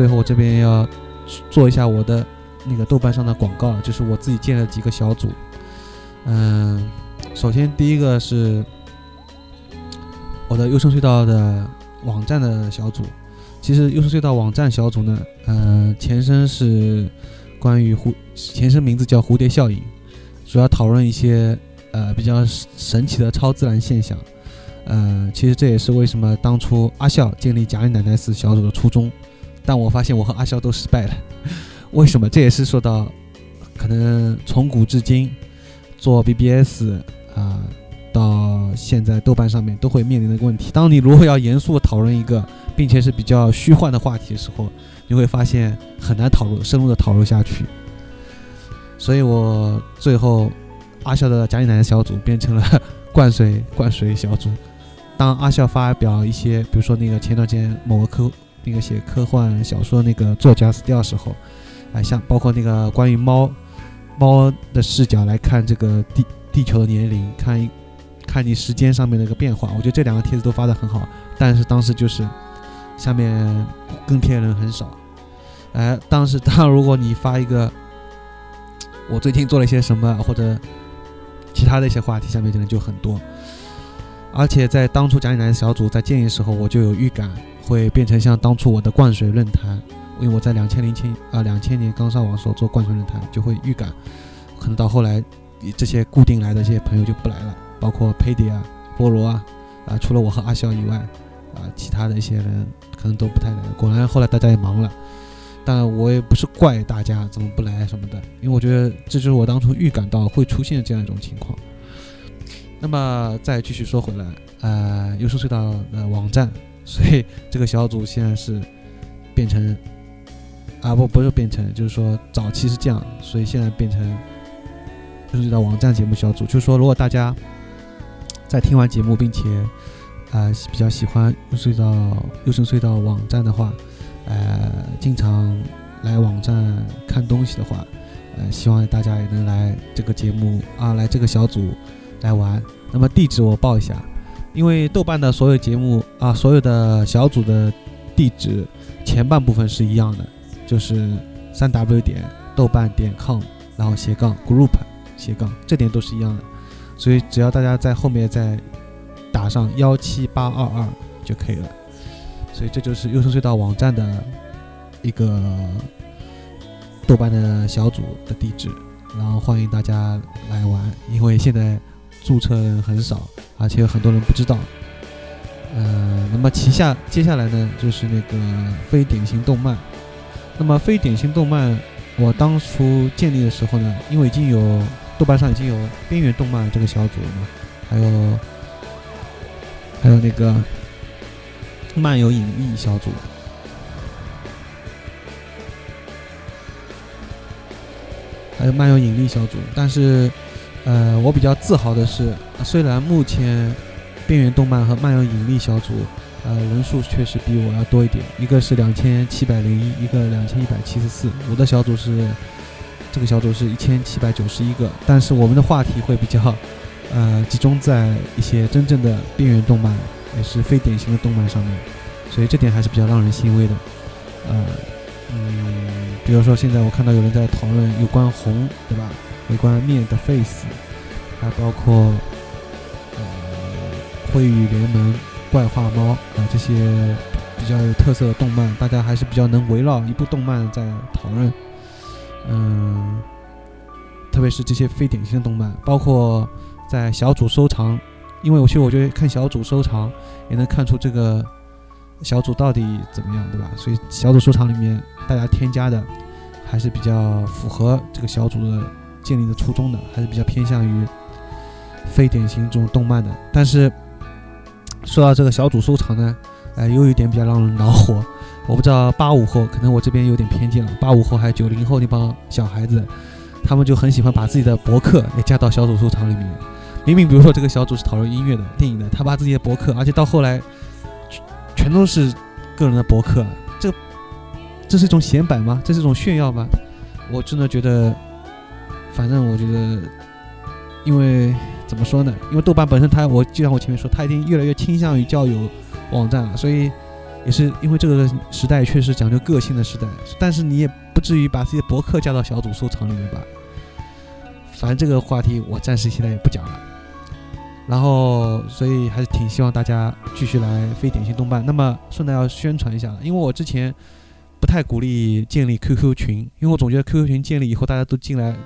最后我这边要做一下我的那个豆瓣上的广告，就是我自己建了几个小组。嗯，首先第一个是我的优胜隧道的网站的小组。其实优胜隧道网站小组呢，呃，前身是关于蝴，前身名字叫蝴蝶效应，主要讨论一些呃比较神奇的超自然现象。呃，其实这也是为什么当初阿笑建立贾里奶奶寺小组的初衷。但我发现我和阿笑都失败了，为什么？这也是说到可能从古至今做 BBS 啊，到现在豆瓣上面都会面临的问题。当你如果要严肃讨论一个，并且是比较虚幻的话题的时候，你会发现很难讨论深入的讨论下去。所以我最后阿笑的贾里奶奶小组变成了 灌水灌水小组。当阿笑发表一些，比如说那个前段时间某个科那个写科幻小说那个作家死掉的时候，哎，像包括那个关于猫猫的视角来看这个地地球的年龄，看看你时间上面的一个变化，我觉得这两个帖子都发的很好。但是当时就是下面跟帖人很少，哎，当时当如果你发一个我最近做了一些什么或者其他的一些话题，下面的人就很多。而且在当初贾里南小组在建议的时候，我就有预感会变成像当初我的灌水论坛，因为我在两千零千啊两千年刚上网时候做灌水论坛，就会预感，可能到后来这些固定来的这些朋友就不来了，包括佩迪啊、菠萝啊，啊除了我和阿笑以外，啊其他的一些人可能都不太来了。果然后来大家也忙了，但我也不是怪大家怎么不来什么的，因为我觉得这就是我当初预感到会出现这样一种情况。那么再继续说回来，呃，优胜隧道的网站，所以这个小组现在是变成啊不不是变成，就是说早期是这样，所以现在变成优胜隧道网站节目小组。就是说，如果大家在听完节目，并且啊比较喜欢优隧道优胜隧道网站的话，呃，经常来网站看东西的话，呃，希望大家也能来这个节目啊，来这个小组。来玩，那么地址我报一下，因为豆瓣的所有节目啊，所有的小组的地址前半部分是一样的，就是三 w 点豆瓣点 com，然后斜杠 group 斜杠，这点都是一样的，所以只要大家在后面再打上幺七八二二就可以了，所以这就是优胜隧道网站的一个豆瓣的小组的地址，然后欢迎大家来玩，因为现在。注册人很少，而且很多人不知道。呃，那么旗下接下来呢，就是那个非典型动漫。那么非典型动漫，我当初建立的时候呢，因为已经有豆瓣上已经有边缘动漫这个小组了嘛，还有还有那个漫游影艺小组，还有漫游引力小组，但是。呃，我比较自豪的是，虽然目前边缘动漫和漫游引力小组，呃，人数确实比我要多一点，一个是两千七百零一，一个两千一百七十四，我的小组是这个小组是一千七百九十一个，但是我们的话题会比较，呃，集中在一些真正的边缘动漫，也是非典型的动漫上面，所以这点还是比较让人欣慰的，呃，嗯，比如说现在我看到有人在讨论有关红，对吧？有关面的 face，还包括呃灰与联盟、怪画猫啊这些比较有特色的动漫，大家还是比较能围绕一部动漫在讨论。嗯，特别是这些非典型的动漫，包括在小组收藏，因为我其实我觉得看小组收藏也能看出这个小组到底怎么样，对吧？所以小组收藏里面大家添加的还是比较符合这个小组的。建立的初衷的还是比较偏向于非典型这种动漫的，但是说到这个小组收藏呢，呃，又有一点比较让人恼火。我不知道八五后，可能我这边有点偏见了。八五后还有九零后那帮小孩子，他们就很喜欢把自己的博客也加到小组收藏里面。明明比如说这个小组是讨论音乐的、电影的，他把自己的博客，而且到后来全都是个人的博客，这这是一种显摆吗？这是一种炫耀吗？我真的觉得。反正我觉得，因为怎么说呢？因为豆瓣本身它，我就像我前面说，它已经越来越倾向于交友网站了，所以也是因为这个时代确实讲究个性的时代，但是你也不至于把自己的博客加到小组收藏里面吧。反正这个话题我暂时现在也不讲了。然后，所以还是挺希望大家继续来非典型动漫。那么顺带要宣传一下，因为我之前不太鼓励建立 QQ 群，因为我总觉得 QQ 群建立以后大家都进来，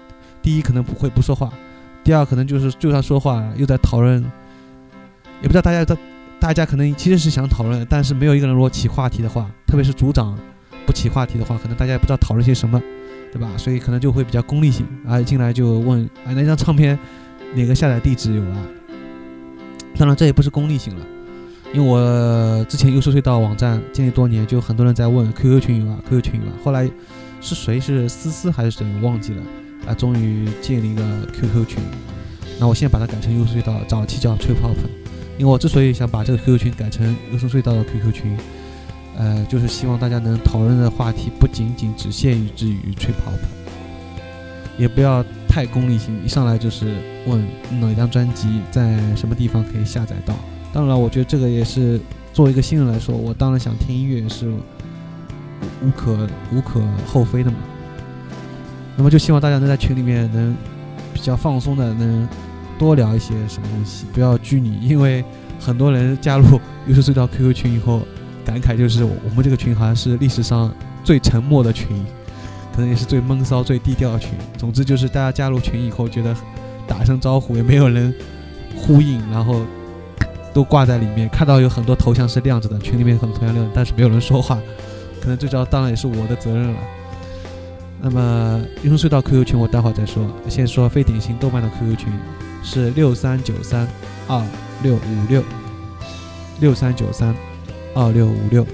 第一可能不会不说话，第二可能就是就算说话又在讨论，也不知道大家在大家可能其实是想讨论，但是没有一个人如果起话题的话，特别是组长不起话题的话，可能大家也不知道讨论些什么，对吧？所以可能就会比较功利性，啊，进来就问啊那张唱片哪个下载地址有啊。当然，这也不是功利性了，因为我之前优秀隧道网站建立多年，就很多人在问 QQ 群有啊，QQ 群有啊。后来是谁是思思还是谁忘记了啊？终于建立一个 QQ 群，那我现在把它改成优秀隧道，早期叫 Trip Hop。因为我之所以想把这个 QQ 群改成优秀隧道的 QQ 群，呃，就是希望大家能讨论的话题不仅仅只限于至于 Trip Hop，也不要。太功利性，一上来就是问哪张专辑在什么地方可以下载到。当然，我觉得这个也是作为一个新人来说，我当然想听音乐是无可无可厚非的嘛。那么就希望大家能在群里面能比较放松的，能多聊一些什么东西，不要拘泥。因为很多人加入优秀隧道 QQ 群以后，感慨就是我们这个群好像是历史上最沉默的群。可能也是最闷骚、最低调的群。总之就是大家加入群以后，觉得打声招呼也没有人呼应，然后都挂在里面。看到有很多头像是亮着的，群里面很多头像亮，但是没有人说话。可能最主要当然也是我的责任了。那么英雄隧道 QQ 群我待会儿再说，先说非典型动漫的 QQ 群是六三九三二六五六六三九三二六五六。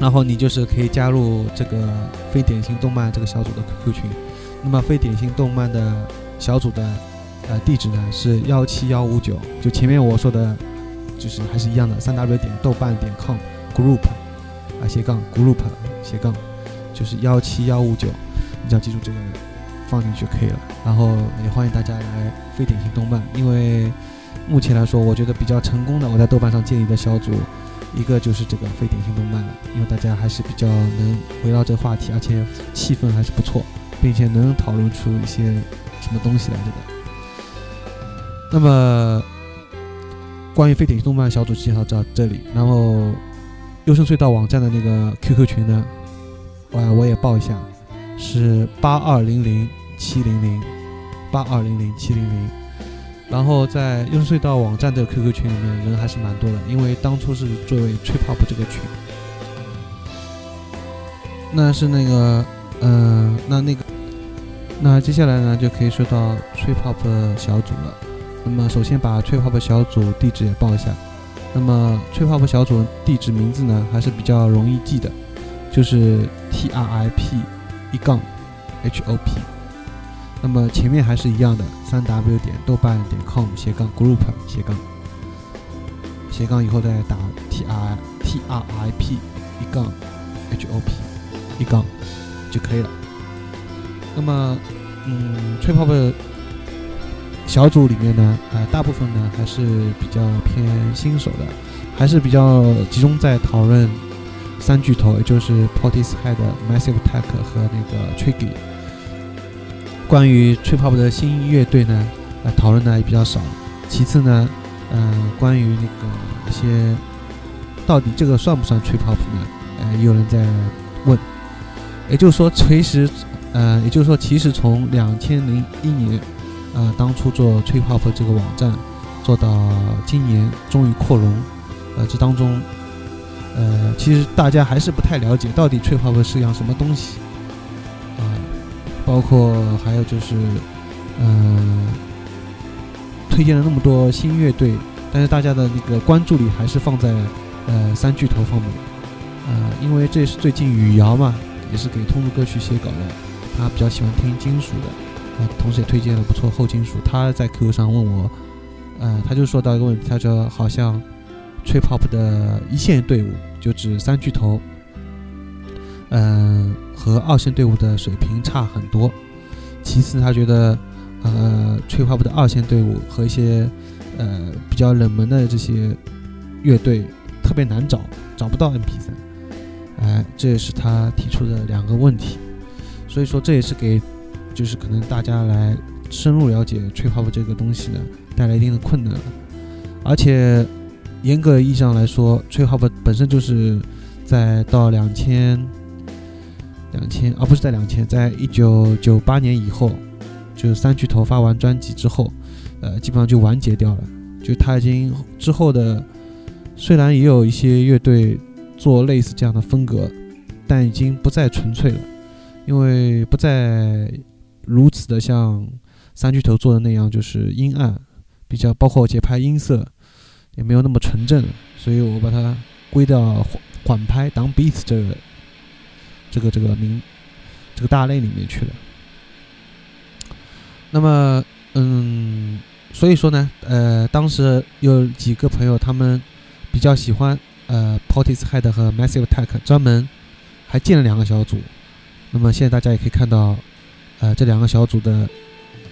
然后你就是可以加入这个非典型动漫这个小组的 QQ 群，那么非典型动漫的小组的呃地址呢是幺七幺五九，就前面我说的，就是还是一样的，三 w 点豆瓣点 com group 啊斜杠 group 斜杠，就是幺七幺五九，你只要记住这个放进去就可以了。然后也欢迎大家来非典型动漫，因为目前来说，我觉得比较成功的我在豆瓣上建立的小组。一个就是这个非典型动漫了，因为大家还是比较能围绕这个话题，而且气氛还是不错，并且能讨论出一些什么东西来着的。那么，关于非典型动漫小组介绍到这里，然后优胜隧道网站的那个 QQ 群呢，我我也报一下，是八二零零七零零八二零零七零零。然后在优隧道网站的 QQ 群里面人还是蛮多的，因为当初是作为 Trip Hop 这个群，那是那个，嗯，那那个，那接下来呢就可以说到 Trip Hop 小组了。那么首先把 Trip Hop 小组地址也报一下。那么 Trip Hop 小组地址名字呢还是比较容易记的，就是 T R I P 一杠 H O P。那么前面还是一样的，三 w 点豆瓣点 com 斜杠 group 斜杠斜杠以后再打 t r t r i p 一杠 h o p 一杠就可以了。那么，嗯，吹泡泡小组里面呢，呃，大部分呢还是比较偏新手的，还是比较集中在讨论三巨头，也就是 Portishead、Massive Attack 和那个 Triggy。关于 Trip Hop 的新乐队呢，呃，讨论的也比较少。其次呢，嗯，关于那个一些到底这个算不算 Trip Hop 呢？呃，有人在问。也就是说，其实，呃，也就是说，其实从两千零一年，呃，当初做 Trip Hop 这个网站，做到今年终于扩容，呃，这当中，呃，其实大家还是不太了解到底 Trip Hop 是样什么东西。啊包括还有就是，嗯，推荐了那么多新乐队，但是大家的那个关注力还是放在呃三巨头方面，呃，因为这是最近雨瑶嘛，也是给通俗歌曲写稿的，他比较喜欢听金属的，啊，同时也推荐了不错后金属。他在 QQ 上问我，呃，他就说到一个问题，他说好像 Trip Hop 的一线队伍就指三巨头。嗯，和二线队伍的水平差很多。其次，他觉得，呃，吹泡泡的二线队伍和一些，呃，比较冷门的这些乐队特别难找，找不到 MP 三，哎，这也是他提出的两个问题，所以说这也是给就是可能大家来深入了解 trip hop 这个东西呢带来一定的困难，而且严格意义上来说，trip hop 本身就是在到两千两千啊不是在两千，在一九九八年以后，就是三巨头发完专辑之后，呃，基本上就完结掉了，就他已经之后的。虽然也有一些乐队做类似这样的风格，但已经不再纯粹了，因为不再如此的像三巨头做的那样，就是阴暗，比较包括节拍音色也没有那么纯正，所以我把它归到缓缓拍当 beats 这个这个这个名这个大类里面去了。那么，嗯，所以说呢，呃，当时有几个朋友他们。比较喜欢呃 Portishead 和 Massive Attack，专门还建了两个小组。那么现在大家也可以看到，呃，这两个小组的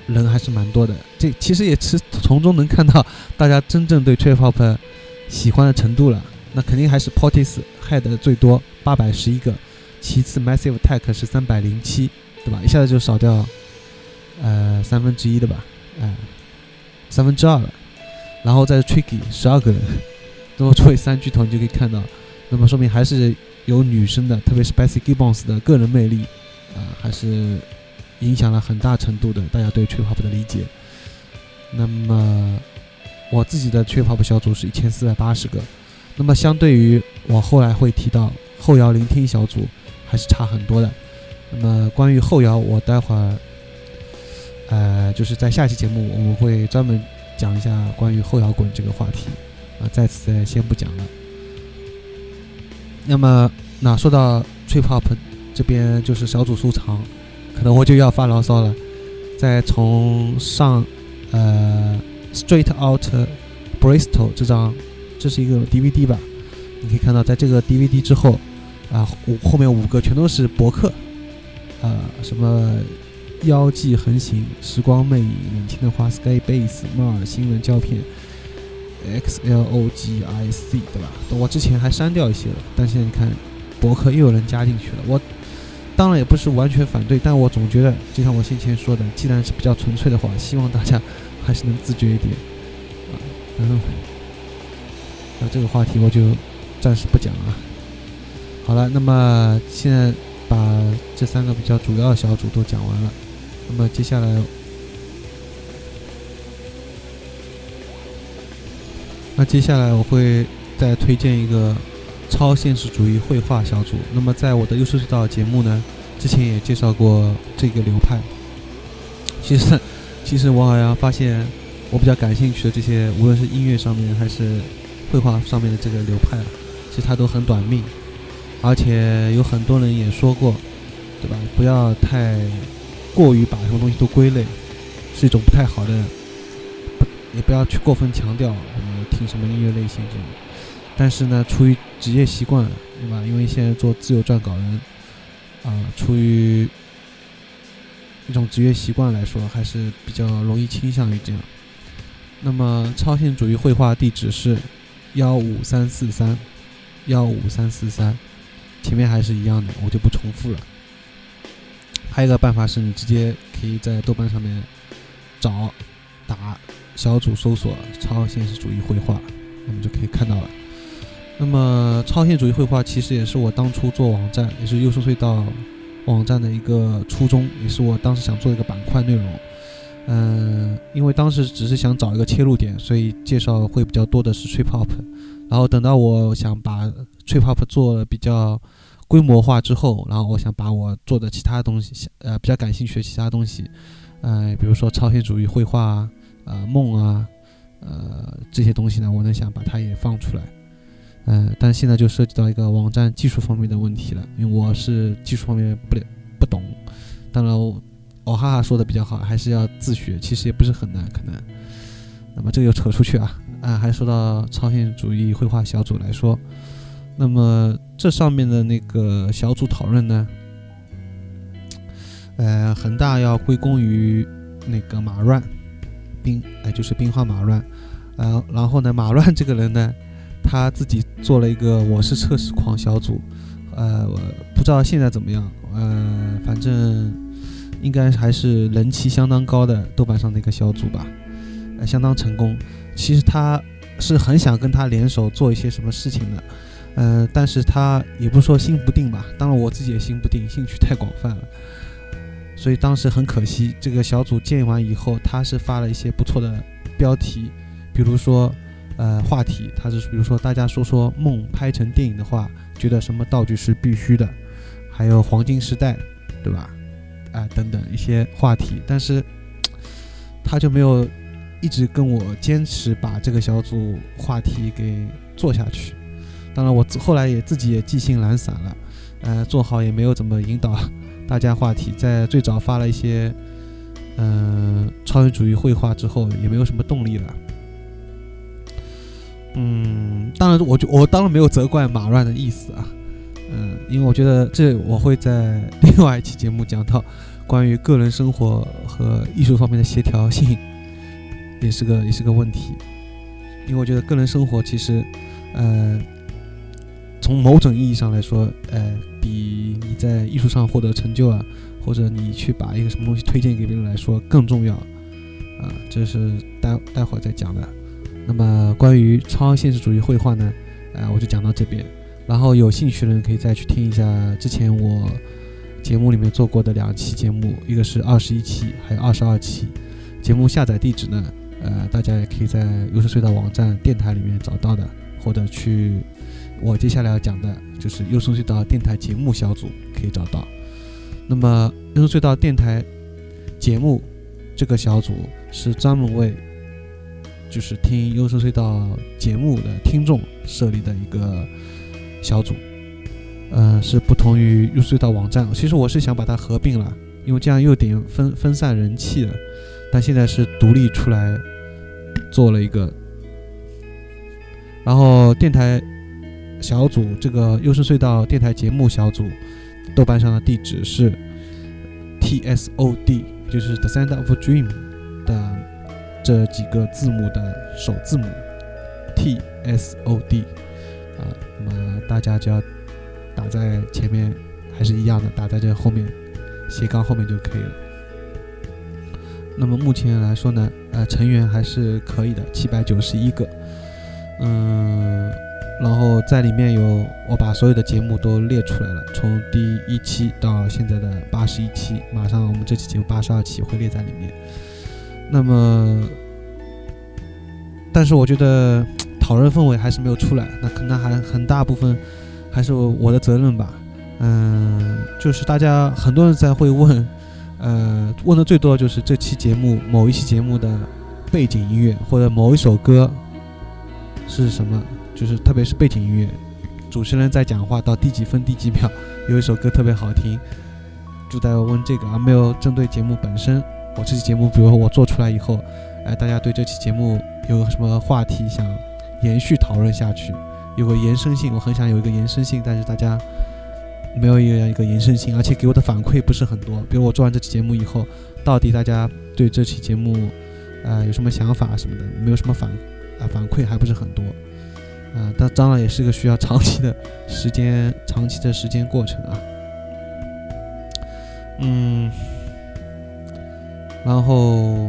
人还是蛮多的。这其实也是从中能看到大家真正对 Trip Hop 喜欢的程度了。那肯定还是 Portishead 最多八百十一个，其次 Massive Attack 是三百零七，对吧？一下子就少掉呃三分之一的吧，哎，三分之二了。然后再是 Tricky 十二个人。那么作为三巨头，你就可以看到，那么说明还是有女生的，特别是 Bessie Gibbons 的个人魅力，啊，还是影响了很大程度的大家对 Trip Hop 的理解。那么我自己的 Trip Hop 小组是一千四百八十个，那么相对于我后来会提到后摇聆听小组，还是差很多的。那么关于后摇，我待会儿，呃，就是在下期节目我们会专门讲一下关于后摇滚这个话题。啊，在此先不讲了。那么，那说到 trip hop 这边就是小组收藏，可能我就要发牢骚了。再从上，呃，Straight Out Bristol 这张，这是一个 DVD 吧？你可以看到，在这个 DVD 之后，啊，五后面五个全都是博客，啊，什么妖迹横行、时光魅影、冷清的花、Sky Base、猫耳新闻胶片。X L O G I C 对吧？我之前还删掉一些了，但现在你看，博客又有人加进去了。我当然也不是完全反对，但我总觉得，就像我先前说的，既然是比较纯粹的话，希望大家还是能自觉一点啊。嗯，那这个话题我就暂时不讲了。好了，那么现在把这三个比较主要的小组都讲完了，那么接下来。那接下来我会再推荐一个超现实主义绘画小组。那么在我的优秀隧道节目呢，之前也介绍过这个流派。其实，其实我好像发现我比较感兴趣的这些，无论是音乐上面还是绘画上面的这个流派，其实它都很短命，而且有很多人也说过，对吧？不要太过于把什么东西都归类，是一种不太好的，也不要去过分强调我们。听什么音乐类型这种，但是呢，出于职业习惯，对吧？因为现在做自由撰稿人，啊，出于一种职业习惯来说，还是比较容易倾向于这样。那么，超现实主义绘画地址是幺五三四三幺五三四三，前面还是一样的，我就不重复了。还有一个办法是你直接可以在豆瓣上面找打。小组搜索“超现实主义绘画”，那么就可以看到了。那么，超现实主义绘画其实也是我当初做网站，也是优胜隧道网站的一个初衷，也是我当时想做一个板块内容。嗯，因为当时只是想找一个切入点，所以介绍会比较多的是 trip hop。然后等到我想把 trip hop 做比较规模化之后，然后我想把我做的其他东西，呃，比较感兴趣的其他东西，呃，比如说超现实主义绘画。啊，呃梦啊，呃，这些东西呢，我能想把它也放出来，嗯，但现在就涉及到一个网站技术方面的问题了，因为我是技术方面不了不懂，当然，我哈哈说的比较好，还是要自学，其实也不是很难，可能。那么这个又扯出去啊，啊，还说到超现实主义绘画小组来说，那么这上面的那个小组讨论呢，呃，很大要归功于那个马乱。冰哎，就是兵荒马乱，呃，然后呢，马乱这个人呢，他自己做了一个我是测试狂小组，呃，我不知道现在怎么样，呃，反正应该还是人气相当高的豆瓣上的一个小组吧，呃，相当成功。其实他是很想跟他联手做一些什么事情的，呃，但是他也不说心不定吧，当然我自己也心不定，兴趣太广泛了。所以当时很可惜，这个小组建完以后，他是发了一些不错的标题，比如说，呃，话题，他是比如说大家说说梦拍成电影的话，觉得什么道具是必须的，还有黄金时代，对吧？啊，等等一些话题，但是他就没有一直跟我坚持把这个小组话题给做下去。当然，我后来也自己也记性懒散了，呃，做好也没有怎么引导。大家话题在最早发了一些，嗯，超人主义绘画之后，也没有什么动力了。嗯，当然，我就我当然没有责怪马乱的意思啊，嗯，因为我觉得这我会在另外一期节目讲到关于个人生活和艺术方面的协调性，也是个也是个问题。因为我觉得个人生活其实，呃，从某种意义上来说，呃。比你在艺术上获得成就啊，或者你去把一个什么东西推荐给别人来说更重要啊，这是待待会儿再讲的。那么关于超现实主义绘画呢，呃，我就讲到这边。然后有兴趣的人可以再去听一下之前我节目里面做过的两期节目，一个是二十一期，还有二十二期。节目下载地址呢，呃，大家也可以在优声隧道网站电台里面找到的，或者去。我接下来要讲的就是优声隧道电台节目小组可以找到。那么优声隧道电台节目这个小组是专门为就是听优声隧道节目的听众设立的一个小组，呃，是不同于优声隧道网站。其实我是想把它合并了，因为这样又点分分散人气了。但现在是独立出来做了一个，然后电台。小组这个优声隧道电台节目小组，豆瓣上的地址是 T S O D，就是 The Sound of Dream 的这几个字母的首字母 T S O D 啊，那么大家只要打在前面还是一样的，打在这后面斜杠后面就可以了。那么目前来说呢，呃，成员还是可以的，七百九十一个，嗯。然后在里面有我把所有的节目都列出来了，从第一期到现在的八十一期，马上我们这期节目八十二期会列在里面。那么，但是我觉得讨论氛围还是没有出来，那可能还很大部分还是我的责任吧。嗯，就是大家很多人在会问，呃，问的最多就是这期节目某一期节目的背景音乐或者某一首歌是什么。就是特别是背景音乐，主持人在讲话到第几分第几秒，有一首歌特别好听，就在问这个，而没有针对节目本身。我这期节目，比如说我做出来以后，哎，大家对这期节目有什么话题想延续讨论下去，有个延伸性，我很想有一个延伸性，但是大家没有一个一个延伸性，而且给我的反馈不是很多。比如我做完这期节目以后，到底大家对这期节目啊有什么想法什么的，没有什么反啊反馈还不是很多。啊，但当然也是个需要长期的时间、长期的时间过程啊。嗯，然后，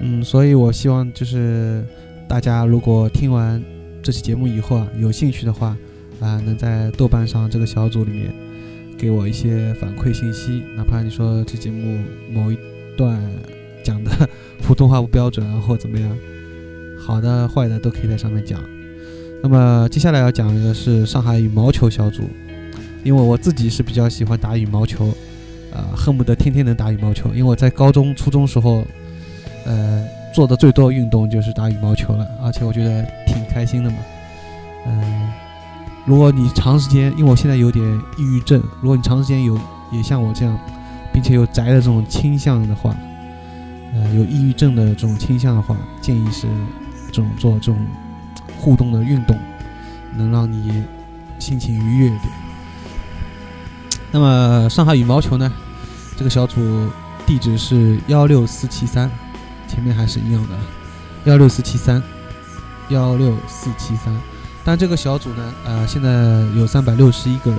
嗯，所以我希望就是大家如果听完这期节目以后啊，有兴趣的话啊，能在豆瓣上这个小组里面给我一些反馈信息，哪怕你说这节目某一段。讲的 普通话不标准，然后怎么样？好的、坏的都可以在上面讲。那么接下来要讲的是上海羽毛球小组，因为我自己是比较喜欢打羽毛球，呃，恨不得天天能打羽毛球。因为我在高中、初中时候，呃，做的最多运动就是打羽毛球了，而且我觉得挺开心的嘛。嗯，如果你长时间，因为我现在有点抑郁症，如果你长时间有也像我这样，并且有宅的这种倾向的话。呃，有抑郁症的这种倾向的话，建议是这种做这种互动的运动，能让你心情愉悦一点。那么上海羽毛球呢，这个小组地址是幺六四七三，前面还是一样的。幺六四七三幺六四七三。但这个小组呢，呃，现在有三百六十一个人，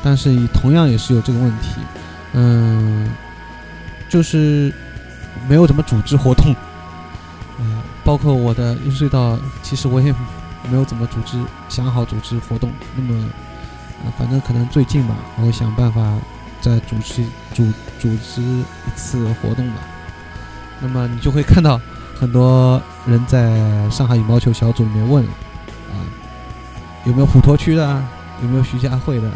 但是同样也是有这个问题，嗯，就是没有怎么组织活动，嗯，包括我的优隧道，其实我也没有怎么组织，想好组织活动。那么，啊，反正可能最近吧，我会想办法再组织组组织一次活动吧。那么你就会看到很多人在上海羽毛球小组里面问。啊有没有普陀区的？有没有徐家汇的？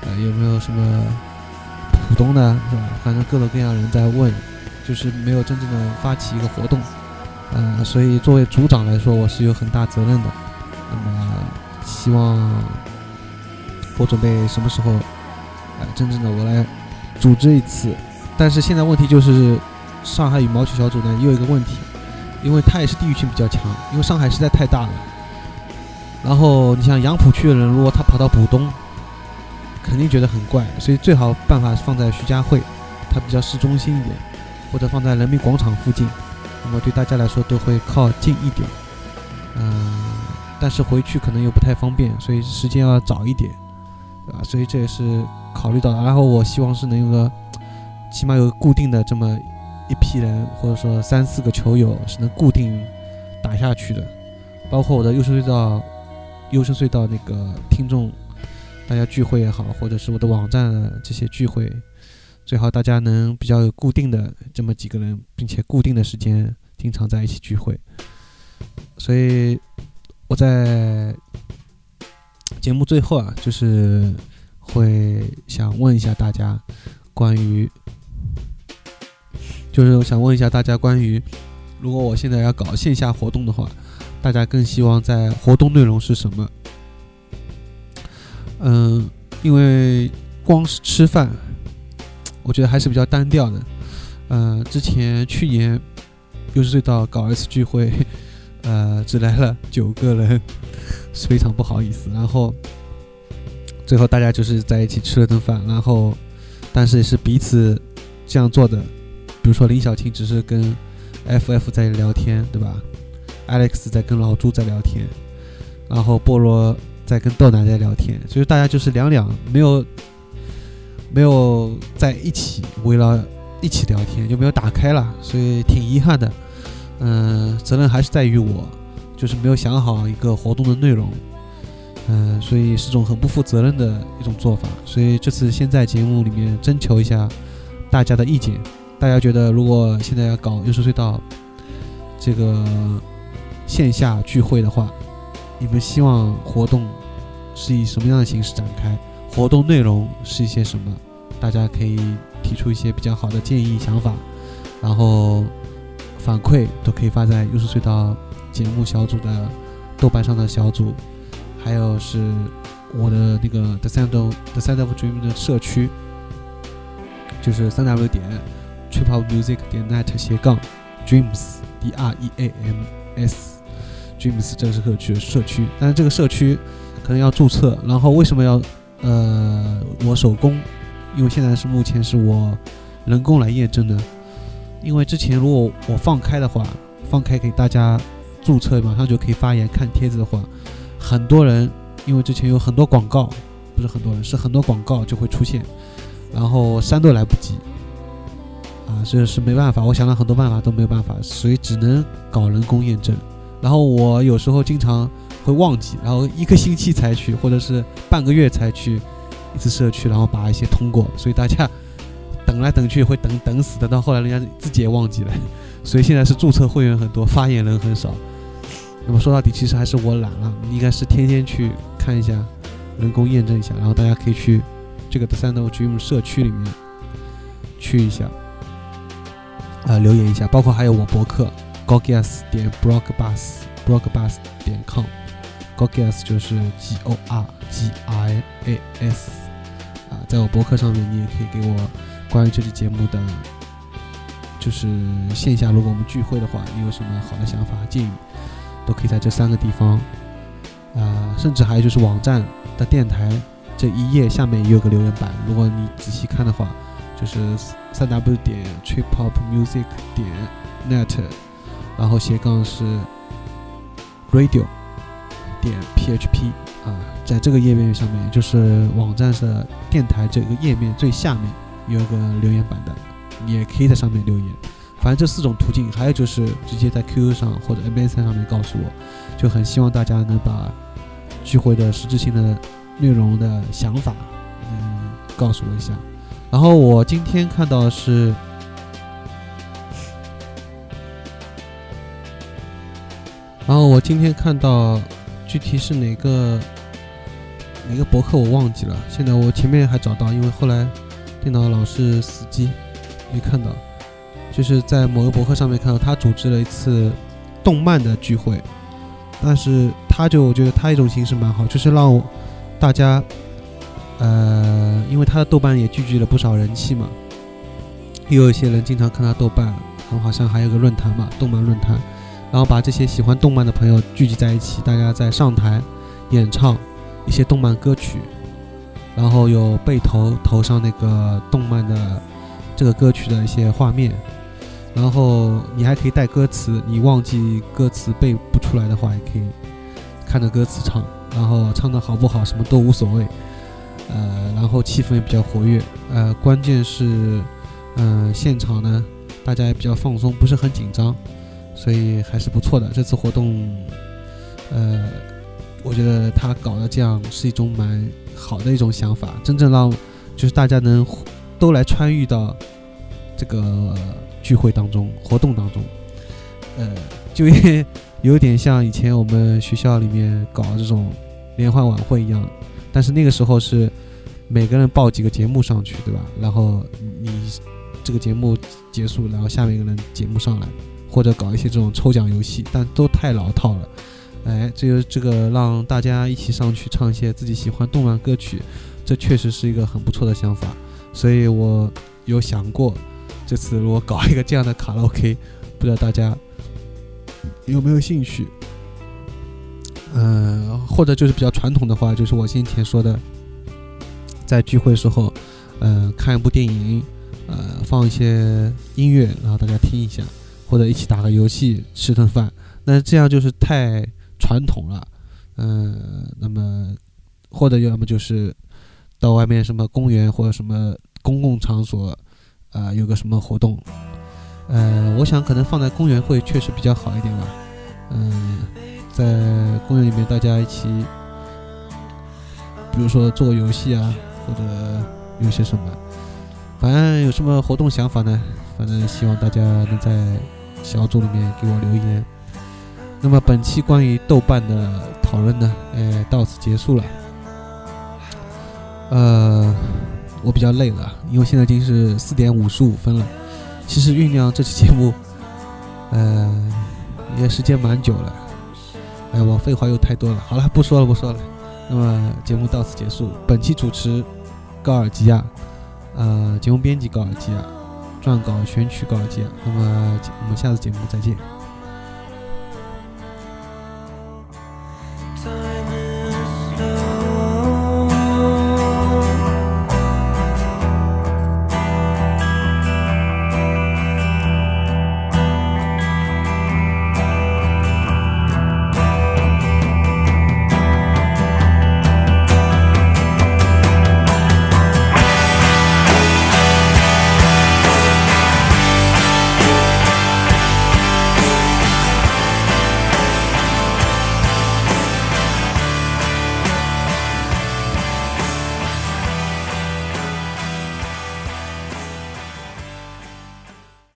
呃，有没有什么浦东的？是吧？反正各种各样人在问，就是没有真正的发起一个活动。呃，所以作为组长来说，我是有很大责任的。那么，希望我准备什么时候，呃，真正的我来组织一次。但是现在问题就是，上海羽毛球小组呢，也有一个问题，因为它也是地域性比较强，因为上海实在太大了。然后你像杨浦区的人，如果他跑到浦东，肯定觉得很怪，所以最好办法放在徐家汇，它比较市中心一点，或者放在人民广场附近，那么对大家来说都会靠近一点。嗯，但是回去可能又不太方便，所以时间要早一点，对吧？所以这也是考虑到。然后我希望是能有个，起码有固定的这么一批人，或者说三四个球友是能固定打下去的，包括我的右手隧道。优胜隧道那个听众，大家聚会也好，或者是我的网站这些聚会，最好大家能比较有固定的这么几个人，并且固定的时间经常在一起聚会。所以我在节目最后啊，就是会想问一下大家，关于，就是我想问一下大家关于，如果我现在要搞线下活动的话。大家更希望在活动内容是什么？嗯，因为光是吃饭，我觉得还是比较单调的。嗯，之前去年优势隧道搞一次聚会，呃，只来了九个人，是非常不好意思。然后最后大家就是在一起吃了顿饭，然后但是也是彼此这样做的。比如说林小青只是跟 FF 在聊天，对吧？Alex 在跟老朱在聊天，然后菠萝在跟豆奶在聊天，所以大家就是两两没有没有在一起围绕一起聊天，就没有打开了，所以挺遗憾的。嗯，责任还是在于我，就是没有想好一个活动的内容。嗯，所以是种很不负责任的一种做法。所以这次先在节目里面征求一下大家的意见，大家觉得如果现在要搞优势隧道这个。线下聚会的话，你们希望活动是以什么样的形式展开？活动内容是一些什么？大家可以提出一些比较好的建议想法，然后反馈都可以发在优势隧道节目小组的豆瓣上的小组，还有是我的那个 The Sound of The Sound of Dream 的社区，就是三 W 点 Trip Music 点 Net 斜杠 Dreams D R E A M S。Dreams 这个是社区社区，但是这个社区可能要注册。然后为什么要呃我手工？因为现在是目前是我人工来验证的。因为之前如果我放开的话，放开给大家注册，马上就可以发言看帖子的话，很多人因为之前有很多广告，不是很多人是很多广告就会出现，然后删都来不及啊，这是没办法。我想了很多办法都没有办法，所以只能搞人工验证。然后我有时候经常会忘记，然后一个星期才去，或者是半个月才去一次社区，然后把一些通过。所以大家等来等去会等等死，等到后来人家自己也忘记了。所以现在是注册会员很多，发言人很少。那么说到底，其实还是我懒了，应该是天天去看一下，人工验证一下。然后大家可以去这个 The Sound of Dream 社区里面去一下，啊，留言一下，包括还有我博客。Gogas 点 Blogbus，Blogbus 点 com，Gogas 就是 G O R G I A S，啊，在我博客上面，你也可以给我关于这期节目的，就是线下如果我们聚会的话，你有什么好的想法建议，都可以在这三个地方，啊，甚至还有就是网站的电台这一页下面也有个留言板，如果你仔细看的话，就是3 W 点 TripHopMusic 点 Net。然后斜杠是 radio 点 php 啊，在这个页面上面，就是网站的电台这个页面最下面有一个留言板的，你也可以在上面留言。反正这四种途径，还有就是直接在 QQ 上或者 MSN 上面告诉我，就很希望大家能把聚会的实质性的内容的想法，嗯，告诉我一下。然后我今天看到是，然后我今天看到具体是哪个哪个博客我忘记了，现在我前面还找到，因为后来电脑老是死机，没看到。就是在某个博客上面看到他组织了一次动漫的聚会，但是他就我觉得他一种形式蛮好，就是让大家，呃，因为他的豆瓣也聚集了不少人气嘛，也有一些人经常看他豆瓣，然后好像还有个论坛嘛，动漫论坛，然后把这些喜欢动漫的朋友聚集在一起，大家在上台演唱一些动漫歌曲，然后有背投投上那个动漫的这个歌曲的一些画面。然后你还可以带歌词，你忘记歌词背不出来的话，也可以看着歌词唱。然后唱的好不好，什么都无所谓。呃，然后气氛也比较活跃。呃，关键是，嗯，现场呢，大家也比较放松，不是很紧张，所以还是不错的。这次活动，呃，我觉得他搞的这样是一种蛮好的一种想法，真正让就是大家能都来参与到这个。聚会当中，活动当中，呃，就有点像以前我们学校里面搞这种联欢晚会一样，但是那个时候是每个人报几个节目上去，对吧？然后你这个节目结束，然后下面一个人节目上来，或者搞一些这种抽奖游戏，但都太老套了。哎，这个这个让大家一起上去唱一些自己喜欢动漫歌曲，这确实是一个很不错的想法，所以我有想过。这次如果搞一个这样的卡拉 OK，不知道大家有没有兴趣？嗯，或者就是比较传统的话，就是我先前说的，在聚会时候，呃，看一部电影，呃，放一些音乐，然后大家听一下，或者一起打个游戏，吃顿饭。那这样就是太传统了，嗯，那么或者要么就是到外面什么公园或者什么公共场所。啊，有个什么活动？呃，我想可能放在公园会确实比较好一点吧。嗯，在公园里面大家一起，比如说做游戏啊，或者有些什么，反正有什么活动想法呢？反正希望大家能在小组里面给我留言。那么本期关于豆瓣的讨论呢，呃，到此结束了。呃。我比较累了，因为现在已经是四点五十五分了。其实酝酿这期节目，呃，也时间蛮久了。哎，我废话又太多了。好了，不说了，不说了。那么节目到此结束。本期主持高尔基亚，呃，节目编辑高尔基亚，撰稿选曲高尔基亚。那么我们下次节目再见。